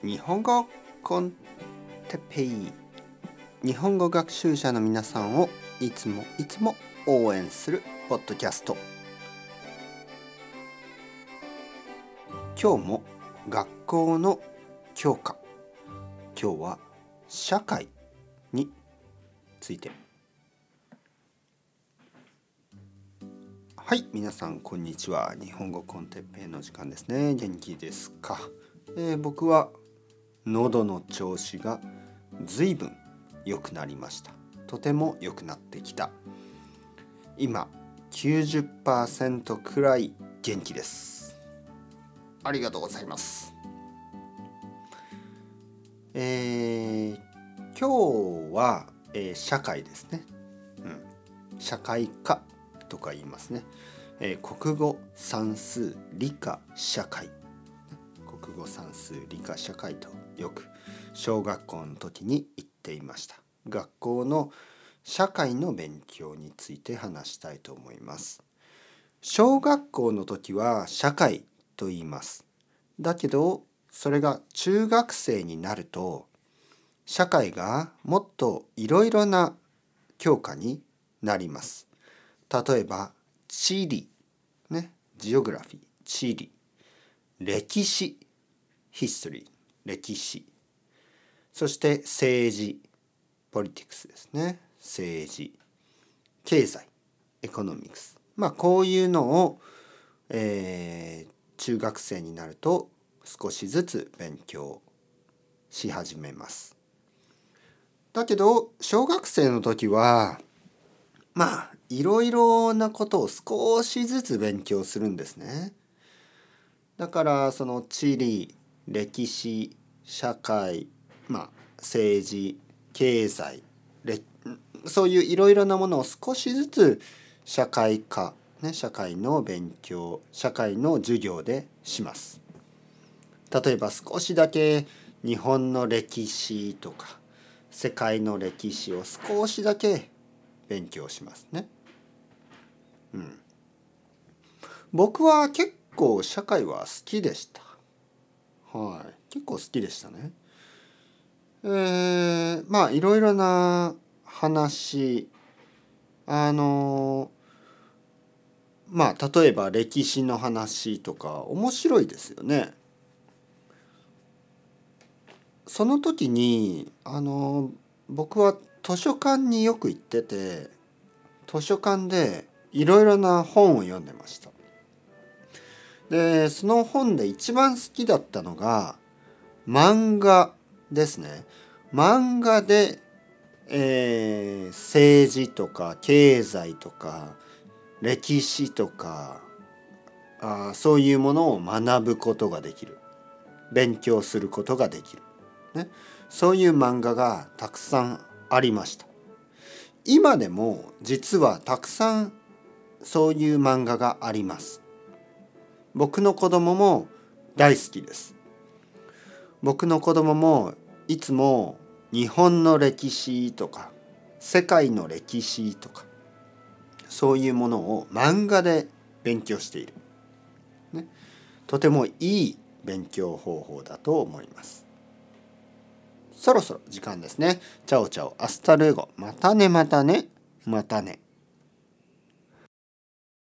日本語コンテペイ。日本語学習者の皆さんをいつもいつも応援するポッドキャスト。今日も学校の教科。今日は社会について。はい皆さんこんにちは。日本語コンテッペイの時間ですね。元気ですか、えー、僕は喉の調子がずいぶん良くなりました。とても良くなってきた。今90%くらい元気です。ありがとうございます。えー、今日は、えー、社会ですね、うん、社会科とか言いますね、えー、国語算数理科社会。国語算数理科社会とよく小学校の時に言っていました。学校の社会の勉強について話したいと思います。小学校の時は社会と言います。だけどそれが中学生になると社会がもっといろいろな教科になります。例えば地理。ね。ジオグラフィー。地理。歴史。ヒストリー。歴史そして政治ポリティクスですね政治経済エコノミクスまあこういうのを、えー、中学生になると少しずつ勉強し始めます。だけど小学生の時はまあいろいろなことを少しずつ勉強するんですね。だからその地理歴史社会まあ政治経済そういういろいろなものを少しずつ社会科、ね、社会の勉強社会の授業でします。例えば少しだけ日本の歴史とか世界の歴史を少しだけ勉強しますね。うん、僕は結構社会は好きでした。はい、結構好きでしたね。えー、まあいろいろな話あのまあ例えば歴史の話とか面白いですよね。その時にあの僕は図書館によく行ってて図書館でいろいろな本を読んでました。でその本で一番好きだったのが漫画ですね。漫画で、えー、政治とか経済とか歴史とかあそういうものを学ぶことができる。勉強することができる。ね、そういう漫画がたくさんありました。今でも実はたくさんそういう漫画があります。僕の子供も大好きです僕の子供もいつも日本の歴史とか世界の歴史とかそういうものを漫画で勉強している、ね、とてもいい勉強方法だと思いますそろそろ時間ですね。 ciao ciao、 hasta luego。またねまたね、またね。